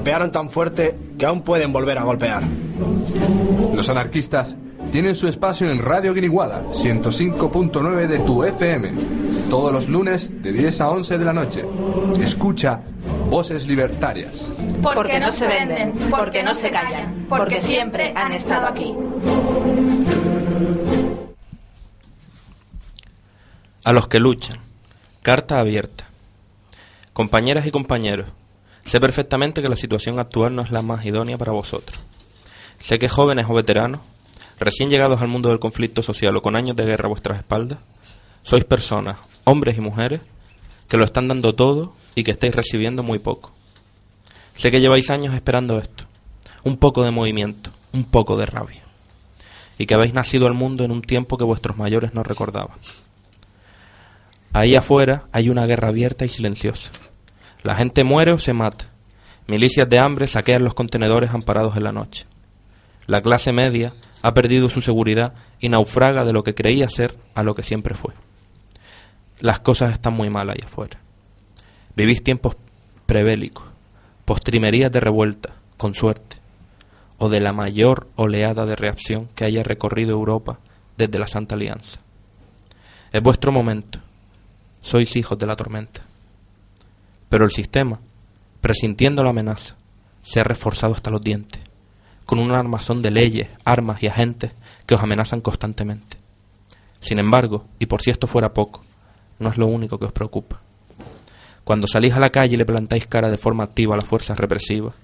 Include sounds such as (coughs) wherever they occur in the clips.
golpearon tan fuerte que aún pueden volver a golpear. Los anarquistas tienen su espacio en Radio Guiniguada, 105.9 de tu FM, todos los lunes de 10 a 11 de la noche. Escucha Voces Libertarias. Porque no se venden, porque no se callan, porque siempre han estado aquí. A los que luchan. Carta abierta. Compañeras y compañeros, sé perfectamente que la situación actual no es la más idónea para vosotros. Sé que jóvenes o veteranos, recién llegados al mundo del conflicto social o con años de guerra a vuestras espaldas, sois personas, hombres y mujeres, que lo están dando todo y que estáis recibiendo muy poco. Sé que lleváis años esperando esto, un poco de movimiento, un poco de rabia, y que habéis nacido al mundo en un tiempo que vuestros mayores no recordaban. Ahí afuera hay una guerra abierta y silenciosa. La gente muere o se mata. Milicias de hambre saquean los contenedores amparados en la noche. La clase media ha perdido su seguridad y naufraga de lo que creía ser a lo que siempre fue. Las cosas están muy mal ahí afuera. Vivís tiempos prebélicos, postrimerías de revuelta, con suerte, o de la mayor oleada de reacción que haya recorrido Europa desde la Santa Alianza. Es vuestro momento sois hijos de la tormenta. Pero el sistema, presintiendo la amenaza, se ha reforzado hasta los dientes, con un armazón de leyes, armas y agentes que os amenazan constantemente. Sin embargo, y por si esto fuera poco, no es lo único que os preocupa. Cuando salís a la calle y le plantáis cara de forma activa a las fuerzas represivas,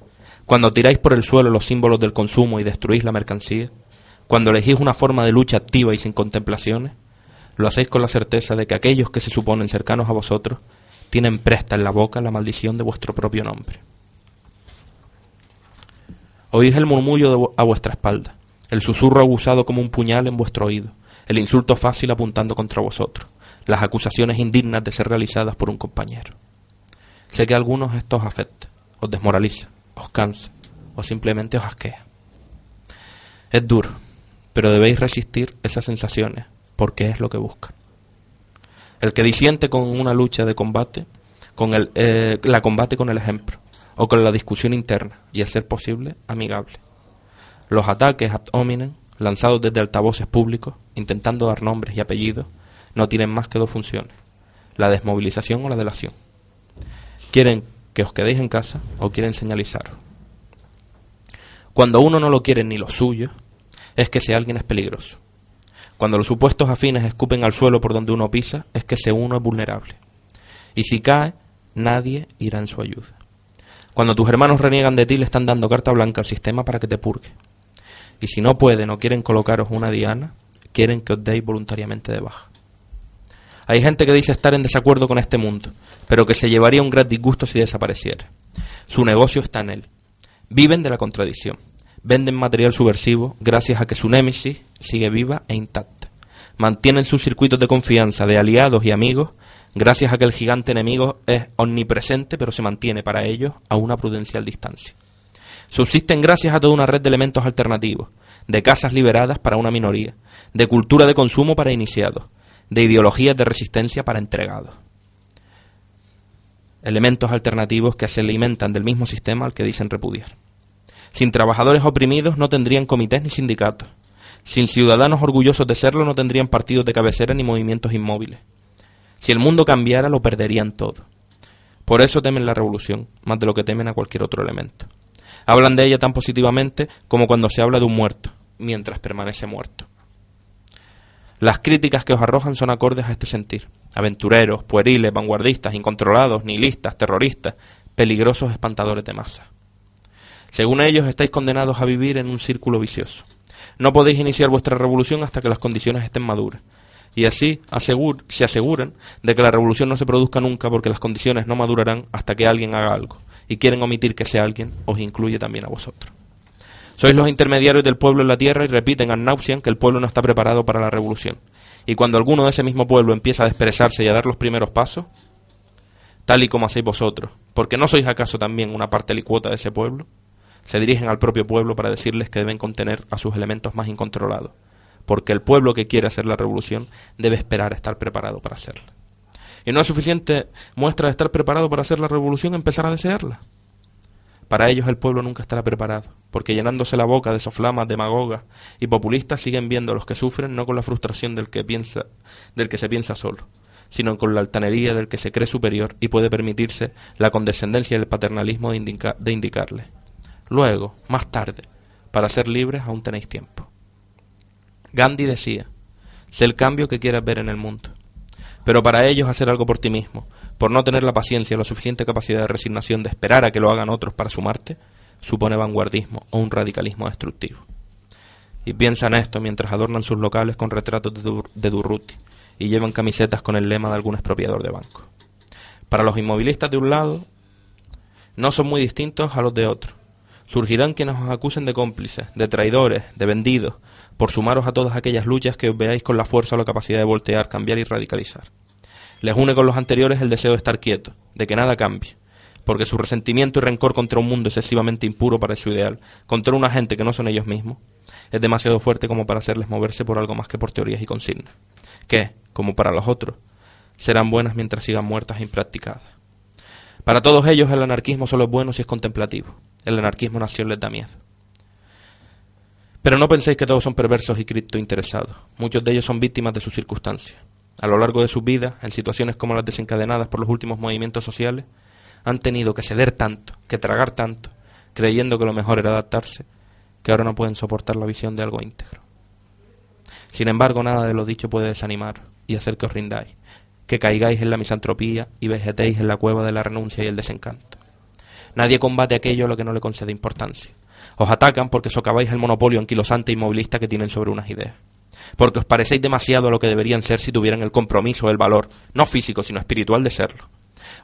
cuando tiráis por el suelo los símbolos del consumo y destruís la mercancía, cuando elegís una forma de lucha activa y sin contemplaciones, lo hacéis con la certeza de que aquellos que se suponen cercanos a vosotros tienen presta en la boca la maldición de vuestro propio nombre. Oís el murmullo a vuestra espalda, el susurro abusado como un puñal en vuestro oído, el insulto fácil apuntando contra vosotros, las acusaciones indignas de ser realizadas por un compañero. Sé que a algunos esto os afecta, os desmoraliza, os cansa o simplemente os asquea. Es duro, pero debéis resistir esas sensaciones porque es lo que buscan. El que disiente con una lucha de combate, con el, eh, la combate con el ejemplo, o con la discusión interna, y a ser posible, amigable. Los ataques ad hominem, lanzados desde altavoces públicos, intentando dar nombres y apellidos, no tienen más que dos funciones, la desmovilización o la delación. Quieren que os quedéis en casa o quieren señalizaros. Cuando uno no lo quiere ni lo suyo, es que si alguien es peligroso. Cuando los supuestos afines escupen al suelo por donde uno pisa, es que ese uno es vulnerable. Y si cae, nadie irá en su ayuda. Cuando tus hermanos reniegan de ti, le están dando carta blanca al sistema para que te purgue. Y si no pueden o quieren colocaros una diana, quieren que os deis voluntariamente de baja. Hay gente que dice estar en desacuerdo con este mundo, pero que se llevaría un gran disgusto si desapareciera. Su negocio está en él. Viven de la contradicción venden material subversivo gracias a que su némesis sigue viva e intacta. Mantienen sus circuitos de confianza de aliados y amigos gracias a que el gigante enemigo es omnipresente pero se mantiene para ellos a una prudencial distancia. Subsisten gracias a toda una red de elementos alternativos, de casas liberadas para una minoría, de cultura de consumo para iniciados, de ideologías de resistencia para entregados. Elementos alternativos que se alimentan del mismo sistema al que dicen repudiar. Sin trabajadores oprimidos no tendrían comités ni sindicatos. Sin ciudadanos orgullosos de serlo no tendrían partidos de cabecera ni movimientos inmóviles. Si el mundo cambiara lo perderían todo. Por eso temen la revolución, más de lo que temen a cualquier otro elemento. Hablan de ella tan positivamente como cuando se habla de un muerto, mientras permanece muerto. Las críticas que os arrojan son acordes a este sentir. Aventureros, pueriles, vanguardistas, incontrolados, nihilistas, terroristas, peligrosos espantadores de masa. Según ellos, estáis condenados a vivir en un círculo vicioso. No podéis iniciar vuestra revolución hasta que las condiciones estén maduras. Y así se aseguran de que la revolución no se produzca nunca porque las condiciones no madurarán hasta que alguien haga algo. Y quieren omitir que ese alguien os incluye también a vosotros. Sois los intermediarios del pueblo en la tierra y repiten a nauseam que el pueblo no está preparado para la revolución. Y cuando alguno de ese mismo pueblo empieza a desperezarse y a dar los primeros pasos, tal y como hacéis vosotros, porque no sois acaso también una parte licuota de ese pueblo, se dirigen al propio pueblo para decirles que deben contener a sus elementos más incontrolados, porque el pueblo que quiere hacer la revolución debe esperar a estar preparado para hacerla. Y no es suficiente muestra de estar preparado para hacer la revolución empezar a desearla. Para ellos el pueblo nunca estará preparado, porque llenándose la boca de soflamas demagogas y populistas siguen viendo a los que sufren no con la frustración del que piensa, del que se piensa solo, sino con la altanería del que se cree superior y puede permitirse la condescendencia y el paternalismo de, de indicarle. Luego, más tarde, para ser libres aún tenéis tiempo. Gandhi decía, sé el cambio que quieras ver en el mundo. Pero para ellos hacer algo por ti mismo, por no tener la paciencia o la suficiente capacidad de resignación de esperar a que lo hagan otros para sumarte, supone vanguardismo o un radicalismo destructivo. Y piensan esto mientras adornan sus locales con retratos de, de Durruti y llevan camisetas con el lema de algún expropiador de banco. Para los inmovilistas de un lado, no son muy distintos a los de otro. Surgirán quienes os acusen de cómplices, de traidores, de vendidos, por sumaros a todas aquellas luchas que os veáis con la fuerza o la capacidad de voltear, cambiar y radicalizar. Les une con los anteriores el deseo de estar quieto, de que nada cambie, porque su resentimiento y rencor contra un mundo excesivamente impuro para su ideal, contra una gente que no son ellos mismos, es demasiado fuerte como para hacerles moverse por algo más que por teorías y consignas, que, como para los otros, serán buenas mientras sigan muertas e impracticadas. Para todos ellos el anarquismo solo es bueno si es contemplativo. El anarquismo nació da miedo. Pero no penséis que todos son perversos y criptointeresados. Muchos de ellos son víctimas de sus circunstancias. A lo largo de sus vidas, en situaciones como las desencadenadas por los últimos movimientos sociales, han tenido que ceder tanto, que tragar tanto, creyendo que lo mejor era adaptarse, que ahora no pueden soportar la visión de algo íntegro. Sin embargo, nada de lo dicho puede desanimar y hacer que os rindáis, que caigáis en la misantropía y vegetéis en la cueva de la renuncia y el desencanto. Nadie combate aquello a lo que no le concede importancia. Os atacan porque socaváis el monopolio anquilosante y movilista que tienen sobre unas ideas. Porque os parecéis demasiado a lo que deberían ser si tuvieran el compromiso el valor, no físico, sino espiritual de serlo.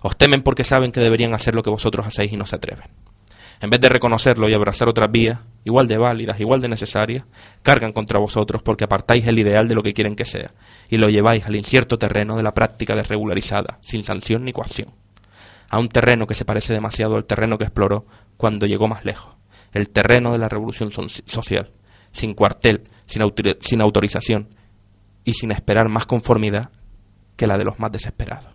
Os temen porque saben que deberían hacer lo que vosotros hacéis y no se atreven. En vez de reconocerlo y abrazar otras vías, igual de válidas, igual de necesarias, cargan contra vosotros porque apartáis el ideal de lo que quieren que sea y lo lleváis al incierto terreno de la práctica desregularizada, sin sanción ni coacción. A un terreno que se parece demasiado al terreno que exploró cuando llegó más lejos, el terreno de la revolución social, sin cuartel, sin, autorización y sin esperar más conformidad que la de los más desesperados.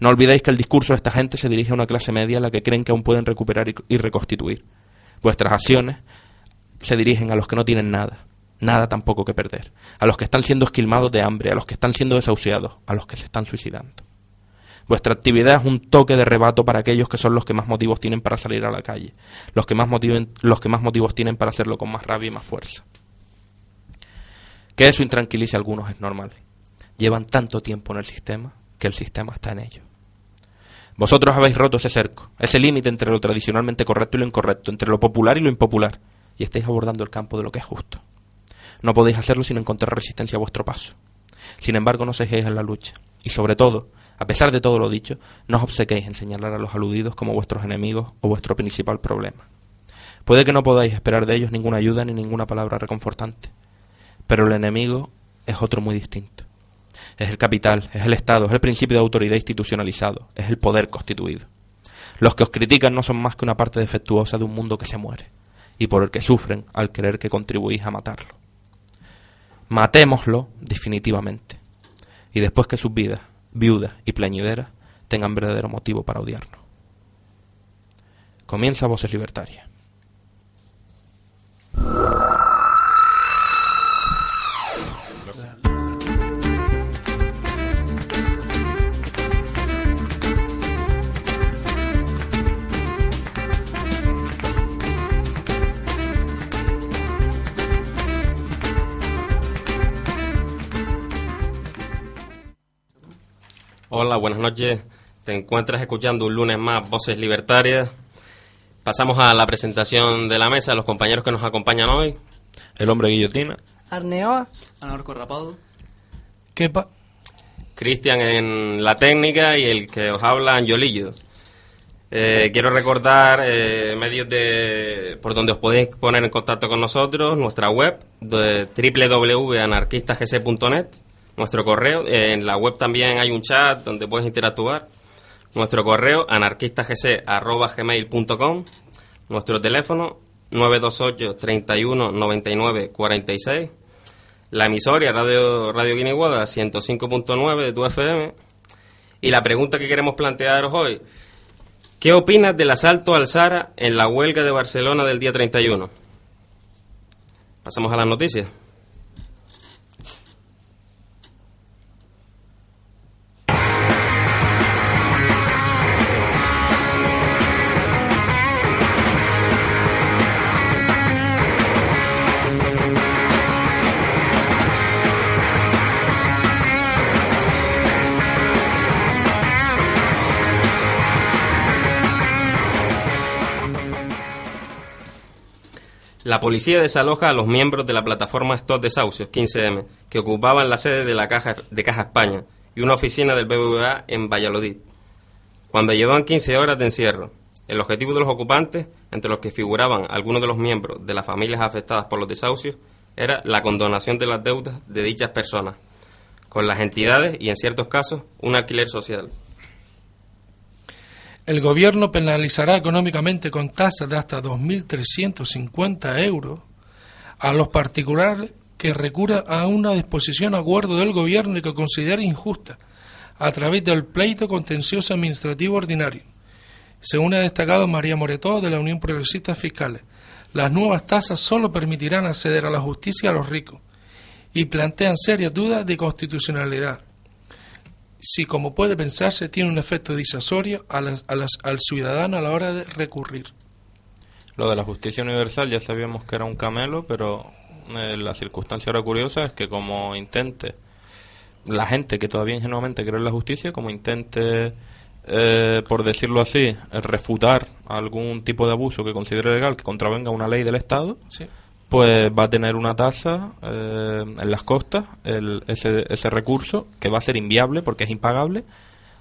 No olvidéis que el discurso de esta gente se dirige a una clase media a la que creen que aún pueden recuperar y reconstituir. Vuestras acciones se dirigen a los que no tienen nada, nada tampoco que perder, a los que están siendo esquilmados de hambre, a los que están siendo desahuciados, a los que se están suicidando. Vuestra actividad es un toque de rebato para aquellos que son los que más motivos tienen para salir a la calle, los que más, los que más motivos tienen para hacerlo con más rabia y más fuerza. Que eso intranquilice a algunos es normal. Llevan tanto tiempo en el sistema que el sistema está en ellos. Vosotros habéis roto ese cerco, ese límite entre lo tradicionalmente correcto y lo incorrecto, entre lo popular y lo impopular, y estáis abordando el campo de lo que es justo. No podéis hacerlo sin encontrar resistencia a vuestro paso. Sin embargo, no cejéis en la lucha, y sobre todo, a pesar de todo lo dicho, no os obsequéis en señalar a los aludidos como vuestros enemigos o vuestro principal problema. Puede que no podáis esperar de ellos ninguna ayuda ni ninguna palabra reconfortante, pero el enemigo es otro muy distinto. Es el capital, es el Estado, es el principio de autoridad institucionalizado, es el poder constituido. Los que os critican no son más que una parte defectuosa de un mundo que se muere, y por el que sufren al querer que contribuís a matarlo. Matémoslo definitivamente, y después que sus vidas viudas y plañideras tengan verdadero motivo para odiarnos. Comienza Voces Libertarias. Hola, buenas noches. Te encuentras escuchando un lunes más Voces Libertarias. Pasamos a la presentación de la mesa, los compañeros que nos acompañan hoy. El hombre guillotina. Arneoa. Anarco Rapado. Kepa. Cristian en la técnica y el que os habla, Angiolillo. Eh, quiero recordar eh, medios de por donde os podéis poner en contacto con nosotros, nuestra web de www.anarquistasgc.net nuestro correo. Eh, en la web también hay un chat donde puedes interactuar. Nuestro correo anarquistasgc.gmail.com Nuestro teléfono 928 31 99 46. La emisora Radio, Radio Guiniguada 105.9 de tu FM. Y la pregunta que queremos plantearos hoy, ¿Qué opinas del asalto al Sara en la huelga de Barcelona del día 31? Pasamos a las noticias. La policía desaloja a los miembros de la plataforma Stop Desahucios 15M, que ocupaban la sede de la Caja, de Caja España y una oficina del BBVA en Valladolid, cuando llevaban 15 horas de encierro. El objetivo de los ocupantes, entre los que figuraban algunos de los miembros de las familias afectadas por los desahucios, era la condonación de las deudas de dichas personas, con las entidades y, en ciertos casos, un alquiler social. El gobierno penalizará económicamente con tasas de hasta 2.350 euros a los particulares que recurran a una disposición o acuerdo del gobierno y que considere injusta a través del pleito contencioso administrativo ordinario. Según ha destacado María Moretó de la Unión Progresista Fiscales, las nuevas tasas solo permitirán acceder a la justicia a los ricos y plantean serias dudas de constitucionalidad si, como puede pensarse, tiene un efecto disuasorio a las, a las, al ciudadano a la hora de recurrir. Lo de la justicia universal ya sabíamos que era un camelo, pero eh, la circunstancia ahora curiosa es que como intente la gente que todavía ingenuamente cree en la justicia, como intente, eh, por decirlo así, refutar algún tipo de abuso que considere legal, que contravenga una ley del Estado, Sí. Pues va a tener una tasa eh, en las costas, el- ese, ese recurso, que va a ser inviable porque es impagable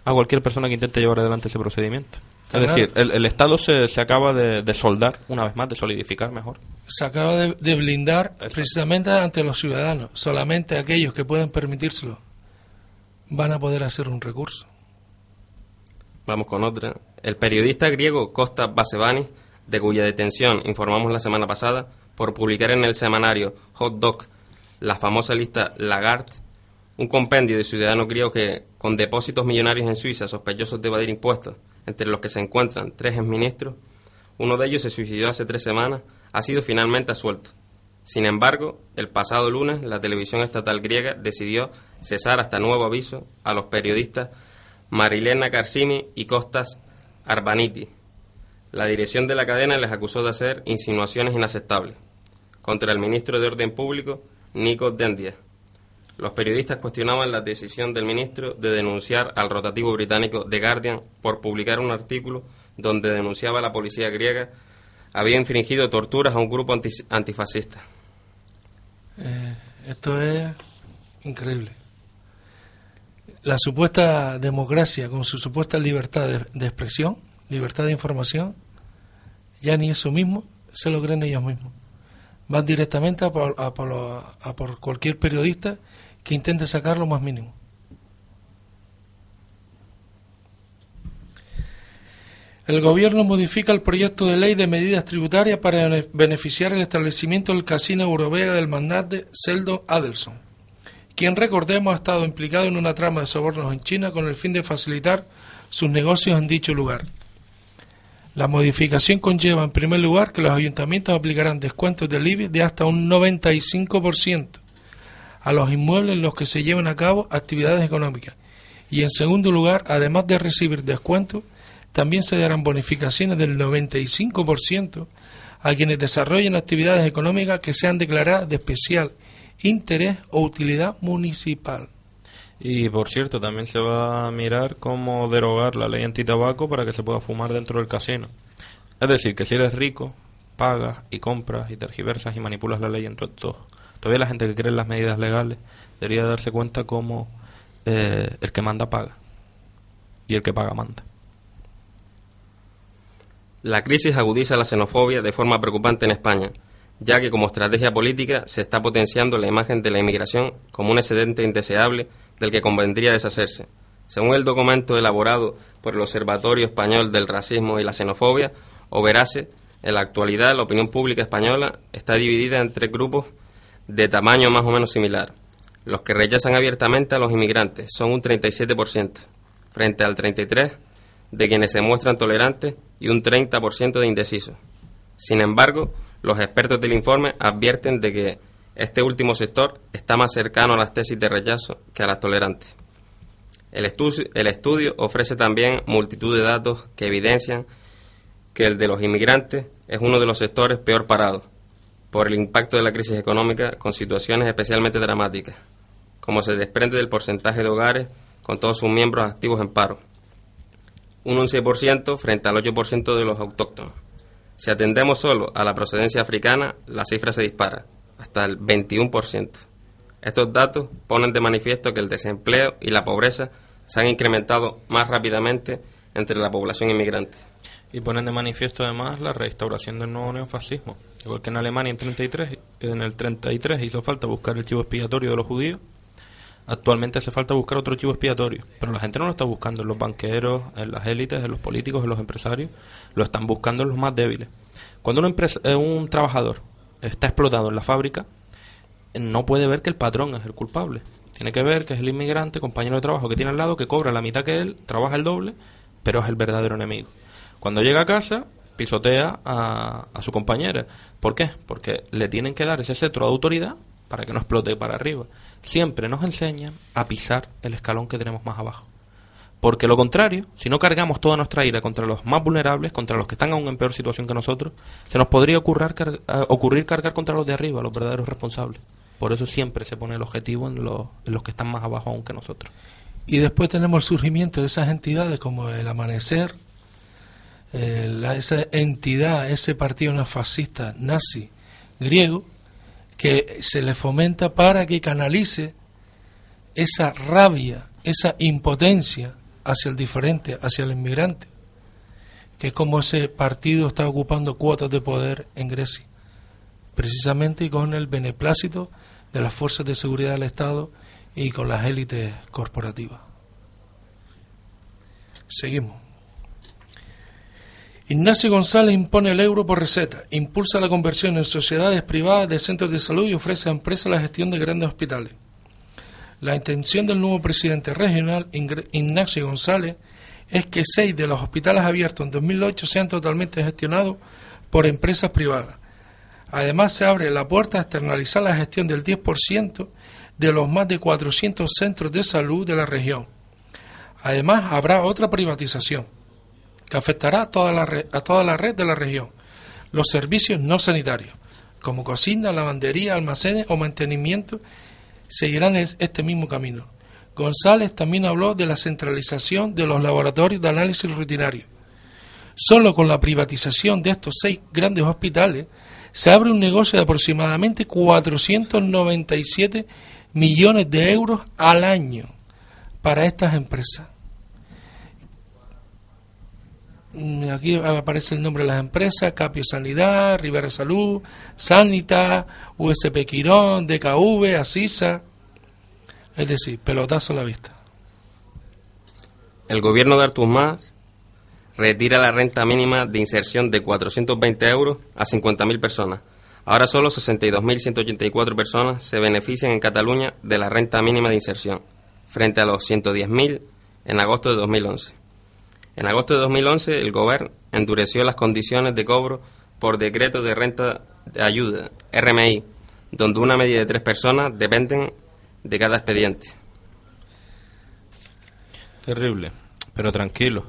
a cualquier persona que intente llevar adelante ese procedimiento. Es Claro. decir, el, el Estado se, se acaba de, de soldar, una vez más, de solidificar mejor. Se acaba de, de blindar precisamente ante los ciudadanos. Solamente aquellos que pueden permitírselo van a poder hacer un recurso. Vamos con otra. El periodista griego Kostas Basevanis, de cuya detención informamos la semana pasada, por publicar en el semanario Hot Dog la famosa lista Lagarde, un compendio de ciudadanos griegos que, con depósitos millonarios en Suiza sospechosos de evadir impuestos, entre los que se encuentran tres exministros, uno de ellos se suicidó hace tres semanas, ha sido finalmente absuelto. Sin embargo, el pasado lunes la televisión estatal griega decidió cesar hasta nuevo aviso a los periodistas Marilena Karsimi y Costas Arbaniti. La dirección de la cadena les acusó de hacer insinuaciones inaceptables contra el ministro de Orden Público, Nico Dendia. Los periodistas cuestionaban la decisión del ministro de denunciar al rotativo británico The Guardian por publicar un artículo donde denunciaba a la policía griega había infringido torturas a un grupo anti- antifascista. Eh, esto es increíble. La supuesta democracia con su supuesta libertad de, de expresión, libertad de información, ya ni eso mismo se lo creen ellos mismos. Van directamente a por, cualquier periodista que intente sacar lo más mínimo. El Gobierno modifica el proyecto de ley de medidas tributarias para bene- beneficiar el establecimiento del Casino Europeo del magnate Sheldon Adelson, quien recordemos ha estado implicado en una trama de sobornos en China con el fin de facilitar sus negocios en dicho lugar. La modificación conlleva, en primer lugar, que los ayuntamientos aplicarán descuentos del IBI de hasta un 95% a los inmuebles en los que se lleven a cabo actividades económicas. Y en segundo lugar, además de recibir descuentos, también se darán bonificaciones del 95% a quienes desarrollen actividades económicas que sean declaradas de especial interés o utilidad municipal. Y por cierto, también se va a mirar cómo derogar la ley antitabaco para que se pueda fumar dentro del casino. Es decir, que si eres rico, pagas y compras y tergiversas y manipulas la ley en tu antojo. Todavía la gente que cree en las medidas legales debería darse cuenta cómo eh, el que manda paga y el que paga manda. La crisis agudiza la xenofobia de forma preocupante en España, ya que como estrategia política se está potenciando la imagen de la inmigración como un excedente indeseable del que convendría deshacerse. Según el documento elaborado por el Observatorio Español del Racismo y la Xenofobia, o Verase, en la actualidad la opinión pública española está dividida entre grupos de tamaño más o menos similar. Los que rechazan abiertamente a los inmigrantes son un 37%, frente al 33% de quienes se muestran tolerantes y un 30% de indecisos. Sin embargo, los expertos del informe advierten de que este último sector está más cercano a las tesis de rechazo que a las tolerantes. El, estudio ofrece también multitud de datos que evidencian que el de los inmigrantes es uno de los sectores peor parados por el impacto de la crisis económica con situaciones especialmente dramáticas, como se desprende del porcentaje de hogares con todos sus miembros activos en paro, un 11% frente al 8% de los autóctonos. Si atendemos solo a la procedencia africana, la cifra se dispara, hasta el 21%. Estos datos ponen de manifiesto que el desempleo y la pobreza se han incrementado más rápidamente entre la población inmigrante. Y ponen de manifiesto además la restauración del nuevo neofascismo. Igual que en Alemania en, 33, en el 33 hizo falta buscar el chivo expiatorio de los judíos, actualmente hace falta buscar otro chivo expiatorio. Pero la gente no lo está buscando en los banqueros, en las élites, en los políticos, en los empresarios, lo están buscando en los más débiles. Cuando empresa, eh, un trabajador está explotado en la fábrica, no puede ver que el patrón es el culpable. Tiene que ver que es el inmigrante, compañero de trabajo que tiene al lado, que cobra la mitad que él, trabaja el doble, pero es el verdadero enemigo. Cuando llega a casa, pisotea a, su compañera. ¿Por qué? Porque le tienen que dar ese cetro de autoridad para que no explote para arriba. Siempre nos enseñan a pisar el escalón que tenemos más abajo. Porque lo contrario, si no cargamos toda nuestra ira contra los más vulnerables, contra los que están aún en peor situación que nosotros, se nos podría ocurrir, eh, ocurrir cargar contra los de arriba, los verdaderos responsables. Por eso siempre se pone el objetivo en los, que están más abajo aún que nosotros. Y después tenemos el surgimiento de esas entidades como el Amanecer, eh, esa entidad, ese partido fascista nazi griego, que se le fomenta para que canalice esa rabia, esa impotencia hacia el diferente, hacia el inmigrante, que es como ese partido está ocupando cuotas de poder en Grecia, precisamente con el beneplácito de las fuerzas de seguridad del Estado y con las élites corporativas. Seguimos. Ignacio González impone el euro por receta, impulsa la conversión en sociedades privadas de centros de salud y ofrece a empresas la gestión de grandes hospitales. La intención del nuevo presidente regional, Ignacio González, es que seis de los hospitales abiertos en 2008 sean totalmente gestionados por empresas privadas. Además, se abre la puerta a externalizar la gestión del 10% de los más de 400 centros de salud de la región. Además, habrá otra privatización que afectará a toda la red, a toda la red de la región. Los servicios no sanitarios, como cocina, lavandería, almacenes o mantenimiento, seguirán este mismo camino. González también habló de la centralización de los laboratorios de análisis rutinario. Solo con la privatización de estos seis grandes hospitales se abre un negocio de aproximadamente 497 millones de euros al año para estas empresas. Mm, aquí aparece el nombre de las empresas, Capio Sanidad, Rivera Salud, Sanita, USP Quirón, DKV, Asisa, es decir, pelotazo a la vista. El gobierno de Artur Mas retira la renta mínima de inserción de 420 euros a 50.000 personas. Ahora solo 62.184 personas se benefician en Cataluña de la renta mínima de inserción, frente a los 110.000 en agosto de 2011. En agosto de 2011, el Gobierno endureció las condiciones de cobro por decreto de renta de ayuda, RMI, donde una media de tres personas dependen de cada expediente. Terrible, pero tranquilo.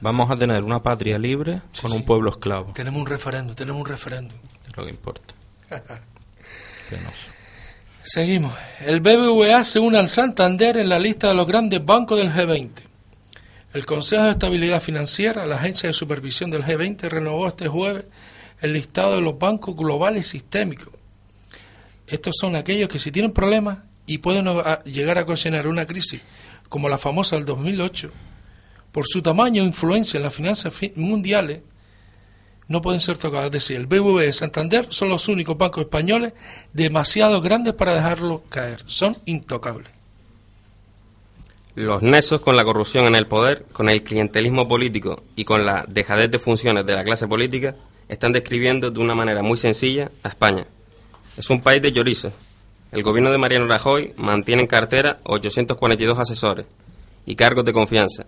Vamos a tener una patria libre con un pueblo esclavo. Tenemos un referendo, tenemos un referéndum. Es lo que importa. (laughs) Seguimos. El BBVA se une al Santander en la lista de los grandes bancos del G20. El Consejo de Estabilidad Financiera, la agencia de supervisión del G20, renovó este jueves el listado de los bancos globales sistémicos. Estos son aquellos que si tienen problemas y pueden llegar a ocasionar una crisis como la famosa del 2008, por su tamaño e influencia en las finanzas mundiales, no pueden ser tocados. Es decir, el BBVA y Santander son los únicos bancos españoles demasiado grandes para dejarlos caer. Son intocables. Los nexos con la corrupción en el poder, con el clientelismo político y con la dejadez de funciones de la clase política están describiendo de una manera muy sencilla a España. Es un país de llorizos. El gobierno de Mariano Rajoy mantiene en cartera 842 asesores y cargos de confianza.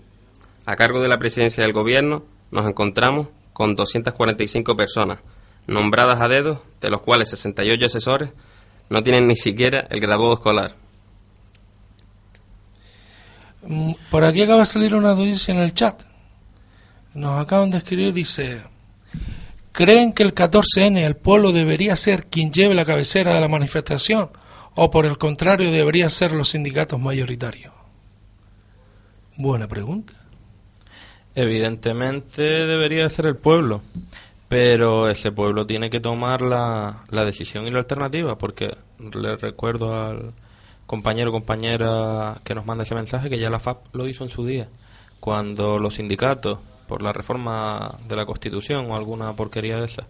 a cargo de la presidencia del gobierno, nos encontramos con 245 personas, nombradas a dedo, de los cuales 68 asesores no tienen ni siquiera el graduado escolar. Mm, por aquí acaba de salir una noticia en el chat. Nos acaban de escribir, dice, ¿creen que el 14N, el pueblo, debería ser quien lleve la cabecera de la manifestación? ¿O por el contrario, deberían ser los sindicatos mayoritarios? Buena pregunta. Evidentemente debería ser el pueblo, pero ese pueblo tiene que tomar la, la decisión y la alternativa, porque le recuerdo al compañero o compañera que nos manda ese mensaje que ya la FAP lo hizo en su día, cuando los sindicatos, por la reforma de la Constitución o alguna porquería de esa,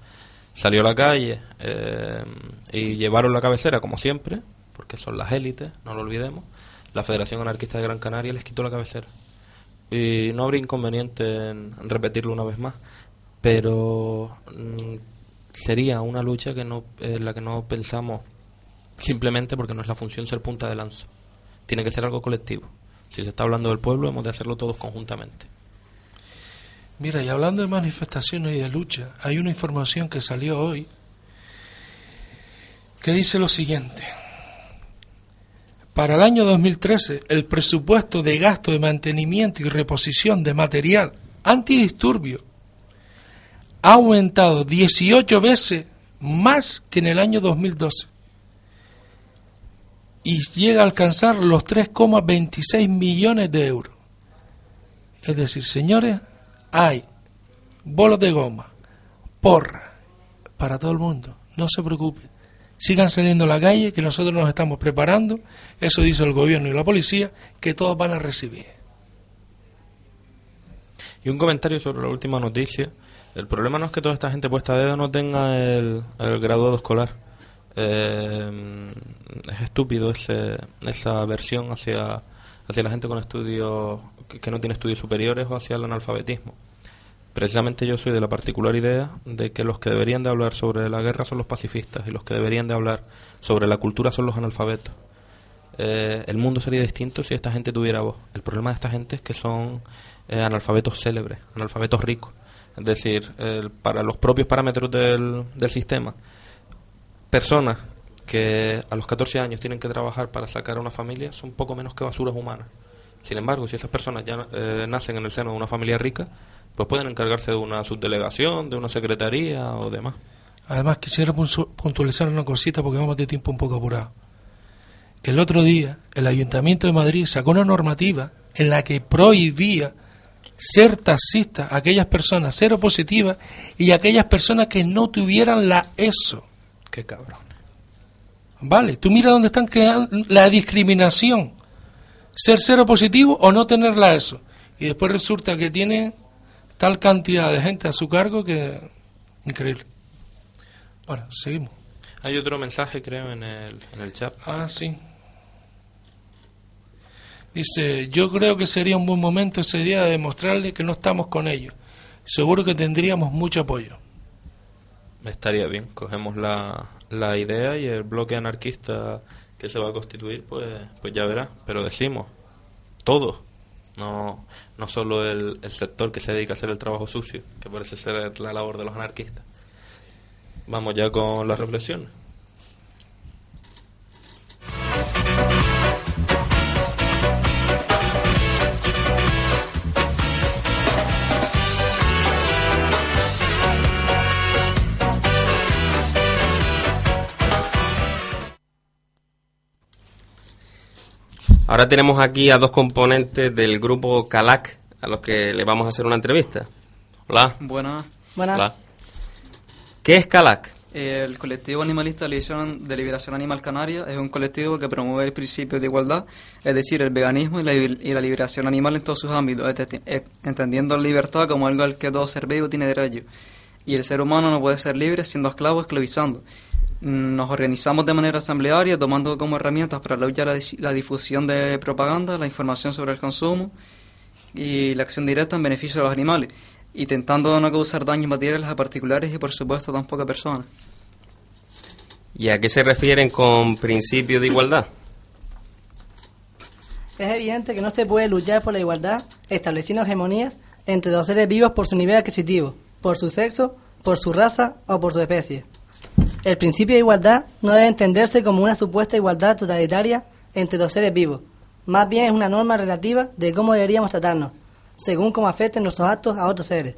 salió a la calle eh, y llevaron la cabecera, como siempre, porque son las élites, no lo olvidemos, la Federación Anarquista de Gran Canaria les quitó la cabecera. Y no habría inconveniente en repetirlo una vez más, pero mm, sería una lucha que no, en la que no pensamos simplemente porque no es la función ser punta de lanza. Tiene que ser algo colectivo. Si se está hablando del pueblo, hemos de hacerlo todos conjuntamente. Mira, y hablando de manifestaciones y de lucha, hay una información que salió hoy que dice lo siguiente. Para el año 2013, el presupuesto de gasto de mantenimiento y reposición de material antidisturbio ha aumentado 18 veces más que en el año 2012 y llega a alcanzar los 3,26 millones de euros. Es decir, señores, hay bolos de goma, porra, para todo el mundo. No se preocupen. Sigan saliendo a la calle, que nosotros nos estamos preparando. Eso dice el gobierno y la policía, que todos van a recibir. Y un comentario sobre la última noticia. El problema no es que toda esta gente puesta a dedo no tenga el, el graduado escolar. Eh, es estúpido ese, esa versión hacia, hacia la gente con estudios que, no tiene estudios superiores o hacia el analfabetismo. Precisamente yo soy de la particular idea de que los que deberían de hablar sobre la guerra son los pacifistas y los que deberían de hablar sobre la cultura son los analfabetos. Eh, el mundo sería distinto si esta gente tuviera voz. El problema de esta gente es que son eh, analfabetos célebres, analfabetos ricos. Es decir, para los propios parámetros del, del sistema, personas que a los 14 años tienen que trabajar para sacar a una familia son poco menos que basuras humanas. Sin embargo, si esas personas ya eh, nacen en el seno de una familia rica, pues pueden encargarse de una subdelegación, de una secretaría o demás. Además, quisiera puntualizar una cosita porque vamos de tiempo un poco apurado. El otro día, el Ayuntamiento de Madrid sacó una normativa en la que prohibía ser taxista aquellas personas cero positivas y aquellas personas que no tuvieran la ESO. Qué cabrón. Vale, tú mira dónde están creando la discriminación. Ser cero positivo o no tener la ESO. Y después resulta que tiene tal cantidad de gente a su cargo que... Increíble. Bueno, seguimos. Hay otro mensaje, creo, en el, en el chat. Ah, sí. Dice, yo creo que sería un buen momento ese día de demostrarle que no estamos con ellos. Seguro que tendríamos mucho apoyo. Estaría bien. Cogemos la, la idea y el bloque anarquista que se va a constituir, pues, pues ya verá. Pero decimos, todos. No, no solo el, el sector que se dedica a hacer el trabajo sucio, que parece ser la labor de los anarquistas. Vamos ya con las reflexiones. Ahora tenemos aquí a dos componentes del grupo CALAC, a los que le vamos a hacer una entrevista. Hola. Buenas. Hola. ¿Qué es CALAC? El colectivo animalista de liberación, de liberación Animal Canaria es un colectivo que promueve el principio de igualdad, es decir, el veganismo y la, y la liberación animal en todos sus ámbitos, ent- entendiendo la libertad como algo al que todo ser vivo tiene derecho. Y el ser humano no puede ser libre siendo esclavo o esclavizando. Nos organizamos de manera asamblearia, tomando como herramientas para la lucha la, la difusión de propaganda, la información sobre el consumo y la acción directa en beneficio de los animales, intentando no causar daños materiales a particulares y por supuesto tampoco a personas. ¿Y a qué se refieren con principio de igualdad? Es evidente que no se puede luchar por la igualdad estableciendo hegemonías entre los seres vivos por su nivel adquisitivo, por su sexo, por su raza o por su especie. El principio de igualdad no debe entenderse como una supuesta igualdad totalitaria entre los seres vivos, más bien es una norma relativa de cómo deberíamos tratarnos, según cómo afecten nuestros actos a otros seres.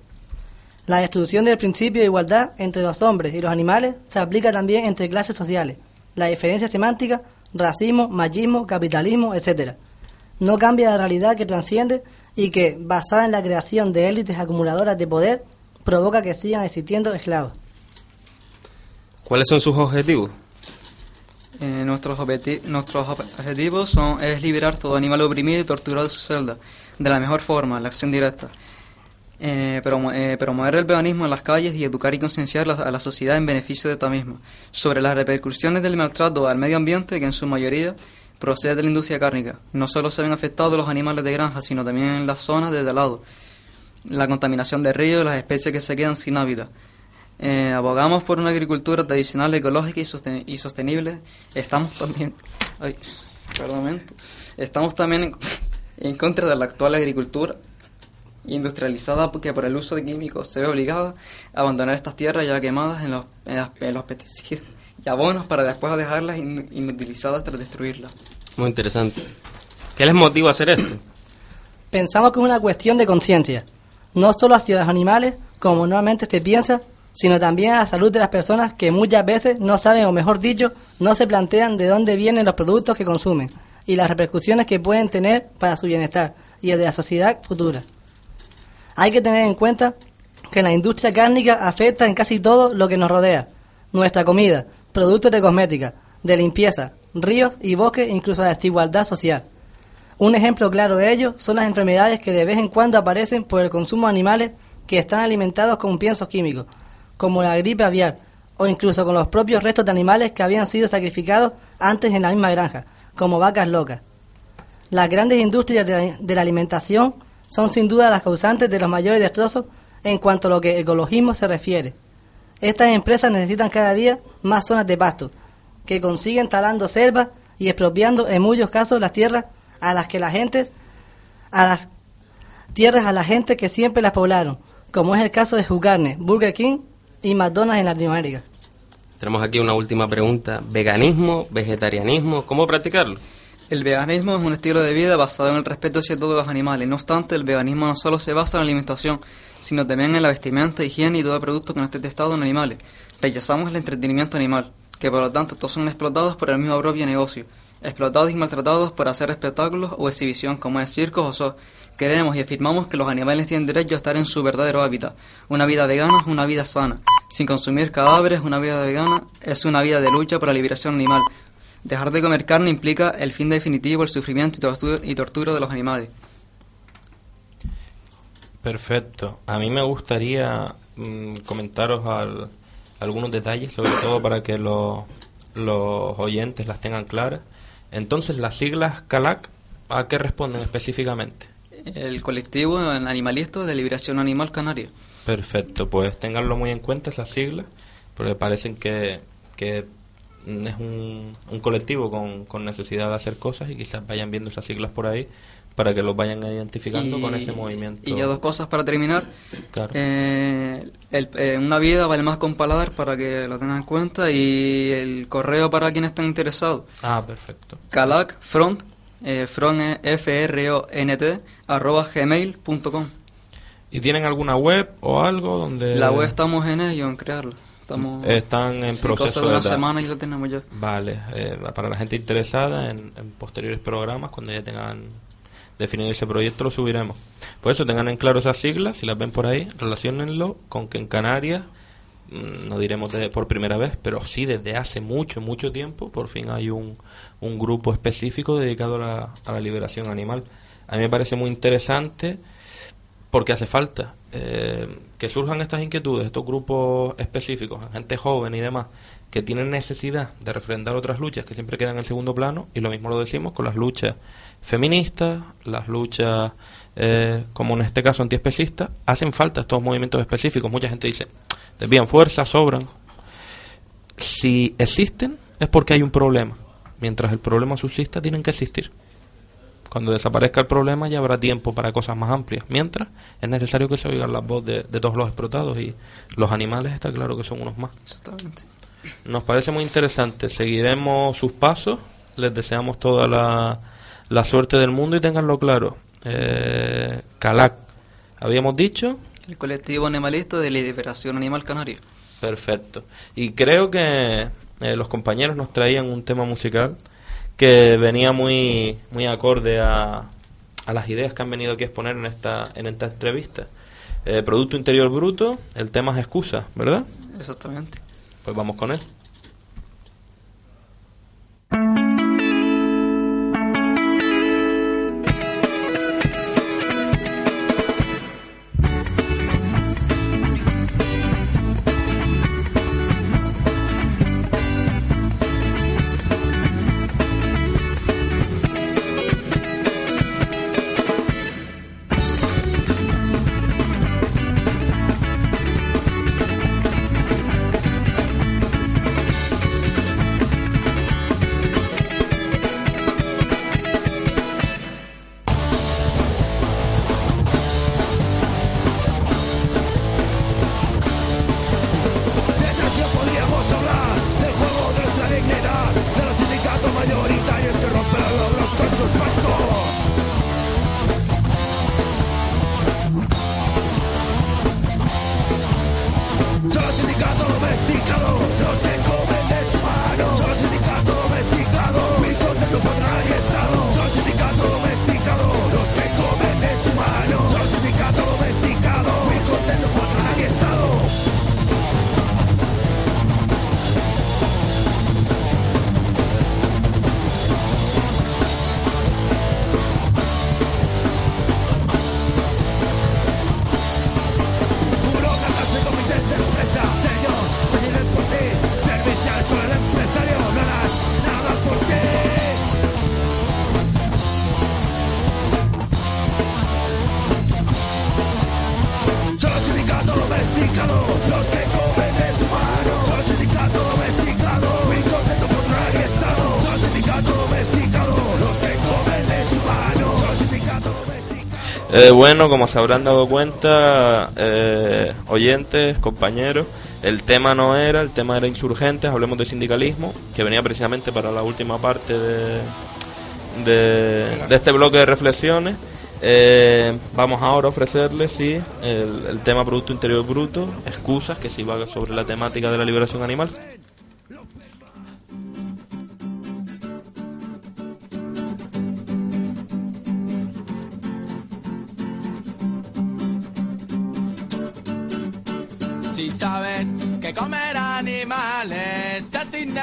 La destrucción del principio de igualdad entre los hombres y los animales se aplica también entre clases sociales. La diferencia semántica, racismo, machismo, capitalismo, etc. No cambia la realidad que transciende y que, basada en la creación de élites acumuladoras de poder, provoca que sigan existiendo esclavos. ¿Cuáles son sus objetivos? Eh, nuestros, objetivos son es liberar todo animal oprimido y torturado de su celda de la mejor forma, la acción directa. Eh, eh, promover el veganismo en las calles y educar y concienciar a la sociedad en beneficio de esta misma, sobre las repercusiones del maltrato al medio ambiente que en su mayoría procede de la industria cárnica. No solo se ven afectados los animales de granja, sino también en las zonas de lado, la contaminación de ríos y las especies que se quedan sin hábitat. Eh, abogamos por una agricultura tradicional, ecológica y, sostenible. Estamos también, estamos también en, contra de la actual agricultura industrializada porque por el uso de químicos se ve obligada a abandonar estas tierras ya quemadas en los, en, los pesticidas y abonos para después dejarlas inutilizadas tras destruirlas. Muy interesante. ¿Qué les motiva a hacer esto? Pensamos que es una cuestión de conciencia, no solo hacia los animales, como normalmente se piensa, sino también a la salud de las personas que muchas veces no saben, o mejor dicho, no se plantean de dónde vienen los productos que consumen y las repercusiones que pueden tener para su bienestar y el de la sociedad futura. Hay que tener en cuenta que la industria cárnica afecta en casi todo lo que nos rodea, nuestra comida, productos de cosmética, de limpieza, ríos y bosques, incluso la desigualdad social. Un ejemplo claro de ello son las enfermedades que de vez en cuando aparecen por el consumo de animales que están alimentados con piensos químicos, como la gripe aviar, o incluso con los propios restos de animales que habían sido sacrificados antes en la misma granja, como vacas locas. Las grandes industrias de la, alimentación son sin duda las causantes de los mayores destrozos en cuanto a lo que ecologismo se refiere. Estas empresas necesitan cada día más zonas de pasto, que consiguen talando selvas y expropiando en muchos casos las tierras a las que la gente, a las tierras a la gente que siempre las poblaron, como es el caso de Jucarne, Burger King y McDonald's en Latinoamérica. Tenemos aquí una última pregunta. ¿Veganismo, vegetarianismo? ¿Cómo practicarlo? El veganismo es un estilo de vida basado en el respeto hacia todos los animales. No obstante, el veganismo no solo se basa en la alimentación, sino también en la vestimenta, higiene y todo producto que no esté testado en animales. Rechazamos el entretenimiento animal, que por lo tanto todos son explotados por el mismo propio negocio, explotados y maltratados por hacer espectáculos o exhibición como es circos o zoos Queremos y afirmamos que los animales tienen derecho a estar en su verdadero hábitat. Una vida vegana es una vida sana. Sin consumir cadáveres, una vida vegana es una vida de lucha por la liberación animal. Dejar de comer carne implica el fin definitivo del sufrimiento y tortura, de los animales. Perfecto. A mí me gustaría mm, comentaros algunos detalles, sobre todo para que los oyentes las tengan claras. Entonces, las siglas CALAC, ¿a qué responden específicamente? El colectivo animalista de liberación animal canario. Perfecto, pues ténganlo muy en cuenta esas siglas, porque parecen que, que es un, un colectivo con, con, necesidad de hacer cosas y quizás vayan viendo esas siglas por ahí para que los vayan identificando con ese movimiento. Y ya dos cosas para terminar. Eh, el, eh, una vida vale más con paladar para que lo tengan en cuenta y el correo para quienes estén interesados. Ah, perfecto. Calac Front eh, arroba gmail.com. ¿Y tienen alguna web o algo donde...? La web estamos en ello, en crearla. Estamos Están en proceso de una semana y lo tenemos ya. Vale, eh, para la gente interesada en, posteriores programas, cuando ya tengan definido ese proyecto, lo subiremos. Por eso tengan en claro esas siglas, si las ven por ahí, relacionenlo con que en Canarias Mm, no diremos de, por primera vez, pero sí desde hace mucho, mucho tiempo, por fin hay un, un grupo específico dedicado a la, a la, liberación animal. A mí me parece muy interesante porque hace falta eh, que surjan estas inquietudes, estos grupos específicos, gente joven y demás, que tienen necesidad de refrendar otras luchas que siempre quedan en segundo plano, y lo mismo lo decimos con las luchas feministas, las luchas, eh, como en este caso antiespecistas, hacen falta estos movimientos específicos. Mucha gente dice, desvían fuerza, sobran. Si existen, es porque hay un problema. Mientras el problema subsista, tienen que existir. Cuando desaparezca el problema ya habrá tiempo para cosas más amplias. Mientras, es necesario que se oigan las voces de, de todos los explotados y los animales está claro que son unos más. Exactamente. Nos parece muy interesante. Seguiremos sus pasos. Les deseamos toda la, la suerte del mundo y tenganlo claro. Eh, Calac, habíamos dicho. El colectivo animalista de liberación animal canario. Perfecto. Y creo que eh, los compañeros nos traían un tema musical que venía muy, muy acorde a, a las ideas que han venido aquí a exponer en esta, en esta entrevista. Eh, Producto Interior Bruto, el tema es excusa, ¿verdad? Exactamente. Pues vamos con él. Eh, bueno, como se habrán dado cuenta, eh, oyentes, compañeros, el tema no era, el tema era insurgentes, hablemos de sindicalismo, que venía precisamente para la última parte de, de, este bloque de reflexiones. Eh, vamos ahora a ofrecerles, sí, el, el tema Producto Interior Bruto, excusas, que sí va sobre la temática de la liberación animal.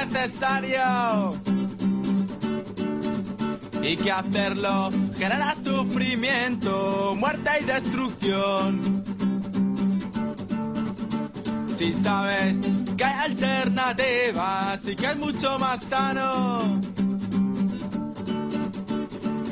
Es innecesario y que hacerlo genera sufrimiento, muerte y destrucción. Si sabes que hay alternativas y que es mucho más sano.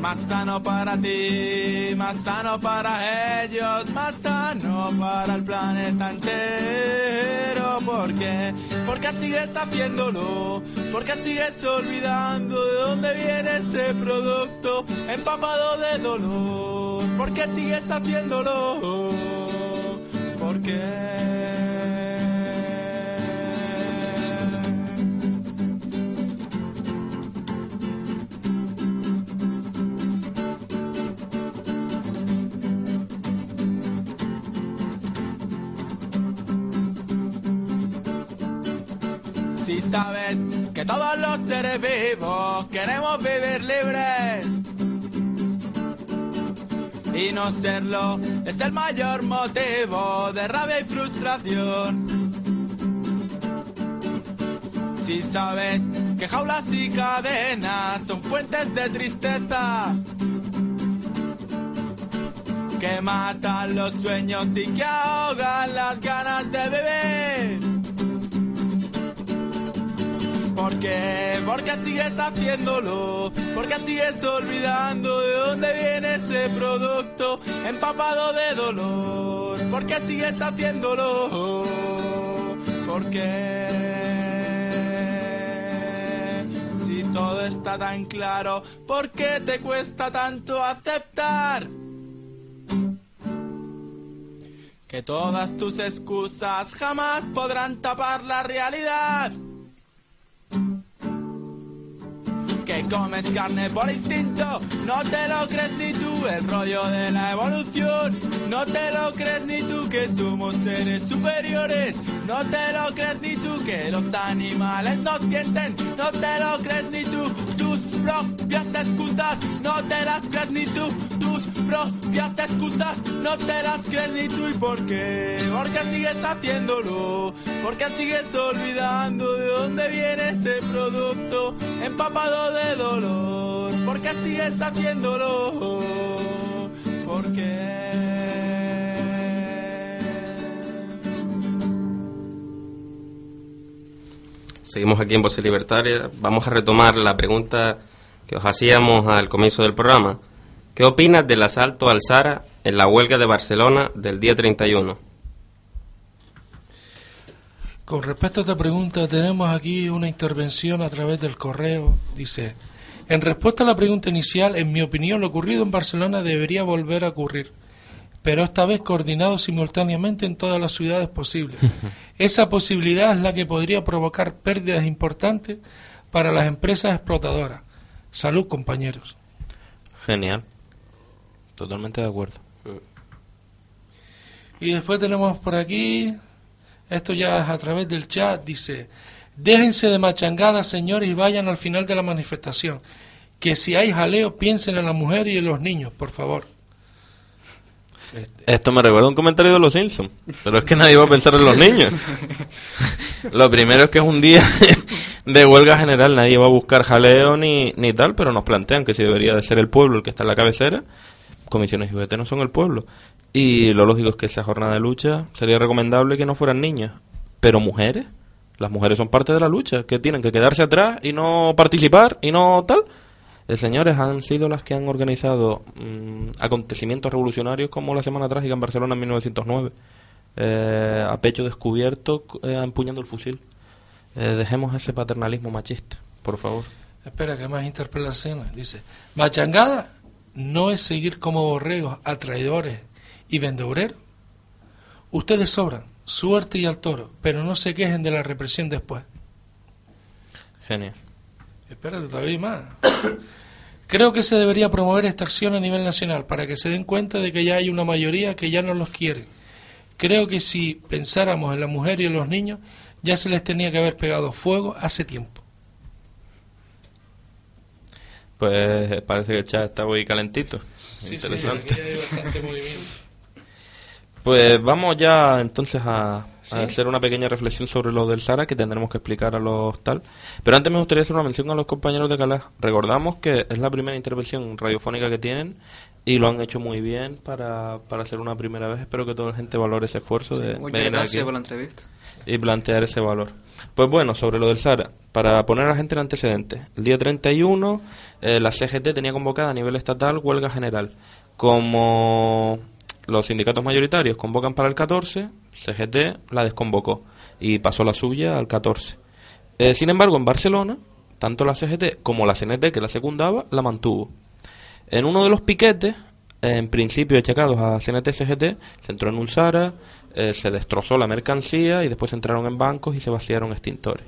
Más sano para ti, más sano para ellos, más sano para el planeta entero. ¿Por qué? Porque sigues haciéndolo, porque sigues olvidando de dónde viene ese producto empapado de dolor. Porque sigues haciéndolo, porque Si sabes que todos los seres vivos queremos vivir libres y no serlo es el mayor motivo de rabia y frustración. Si sabes que jaulas y cadenas son fuentes de tristeza que matan los sueños y que ahogan las ganas de vivir. ¿Por qué? Porque sigues haciéndolo, porque sigues olvidando de dónde viene ese producto empapado de dolor. Porque sigues haciéndolo, porque Si todo está tan claro, ¿por qué te cuesta tanto aceptar? Que todas tus excusas jamás podrán tapar la realidad. Que comes carne por instinto, no te lo crees ni tú el rollo de la evolución. No te lo crees ni tú que somos seres superiores. No te lo crees ni tú que los animales no sienten. No te lo crees ni tú tus propias excusas. No te las crees ni tú tus propias excusas. No te las crees ni tú y por qué. Porque sigues haciéndolo. Porque sigues olvidando de dónde viene ese producto empapado de dolor. Porque sigues haciéndolo. Porque Seguimos aquí en Voz Libertaria. Vamos a retomar la pregunta que os hacíamos al comienzo del programa. ¿Qué opinas del asalto al Sara en la huelga de Barcelona del día 31? Con respecto a esta pregunta, tenemos aquí una intervención a través del correo. Dice, en respuesta a la pregunta inicial, en mi opinión, lo ocurrido en Barcelona debería volver a ocurrir, pero esta vez coordinado simultáneamente en todas las ciudades posibles. (laughs) Esa posibilidad es la que podría provocar pérdidas importantes para las empresas explotadoras. Salud, compañeros. Genial. Totalmente de acuerdo. Y después tenemos por aquí, esto ya es a través del chat, dice, déjense de machangadas, señores, y vayan al final de la manifestación. Que si hay jaleo, piensen en la mujer y en los niños, por favor. Esto me recuerda a un comentario de los Simpsons, pero es que nadie va a pensar en los niños. (laughs) Lo primero es que es un día de huelga general, nadie va a buscar jaleo ni, ni tal, pero nos plantean que si debería de ser el pueblo el que está en la cabecera, comisiones y UGT no son el pueblo. Y lo lógico es que esa jornada de lucha sería recomendable que no fueran niñas, pero mujeres. Las mujeres son parte de la lucha, que tienen que quedarse atrás y no participar y no tal. Eh, señores, han sido las que han organizado mm, acontecimientos revolucionarios como la Semana Trágica en Barcelona en 1909, eh, a pecho descubierto, eh, empuñando el fusil. Eh, dejemos ese paternalismo machista, por favor. Espera, que más interpelaciones. Dice, machangada no es seguir como borregos a traidores y vendeureros. Ustedes sobran, suerte y al toro, pero no se quejen de la represión después. Genial. Espérate, todavía más. (coughs) Creo que se debería promover esta acción a nivel nacional para que se den cuenta de que ya hay una mayoría que ya no los quiere. Creo que si pensáramos en la mujer y en los niños, ya se les tenía que haber pegado fuego hace tiempo. Pues parece que el chat está muy calentito. Sí, sí, Interesante. aquí hay bastante movimiento. Pues vamos ya entonces a, a Sí. hacer una pequeña reflexión sobre lo del Sara que tendremos que explicar a los tal. Pero antes me gustaría hacer una mención a los compañeros de Calá. Recordamos que es la primera intervención radiofónica que tienen y lo han hecho muy bien para, para hacer una primera vez. Espero que toda la gente valore ese esfuerzo de Muchas venir gracias aquí por la entrevista. Y plantear ese valor. Pues bueno, sobre lo del Sara, para poner a la gente en antecedentes, el día 31 eh, la CGT tenía convocada a nivel estatal huelga general. Como los sindicatos mayoritarios convocan para el 14, CGT la desconvocó y pasó la suya al 14. Eh, sin embargo, en Barcelona, tanto la CGT como la CNT, que la secundaba, la mantuvo. En uno de los piquetes, en principio achacados a CNT-CGT, se entró en un Zara, eh, se destrozó la mercancía y después entraron en bancos y se vaciaron extintores.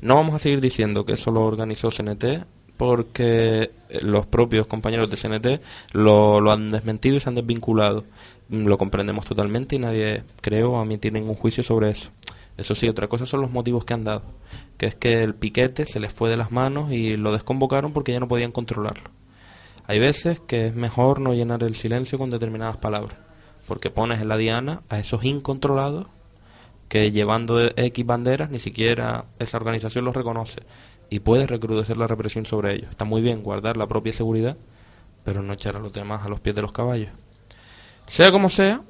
No vamos a seguir diciendo que eso lo organizó CNT porque eh, los propios compañeros de CNT lo, han desmentido y se han desvinculado. Mm, Lo comprendemos totalmente y nadie, creo, a mí tiene ningún juicio sobre eso. Eso sí, otra cosa son los motivos que han dado, que es que el piquete se les fue de las manos y lo desconvocaron porque ya no podían controlarlo. Hay veces que es mejor no llenar el silencio con determinadas palabras, porque pones en la diana a esos incontrolados que llevando X banderas ni siquiera esa organización los reconoce y puede recrudecer la represión sobre ellos. Está muy bien guardar la propia seguridad, pero no echar a los demás a los pies de los caballos. Sea como sea,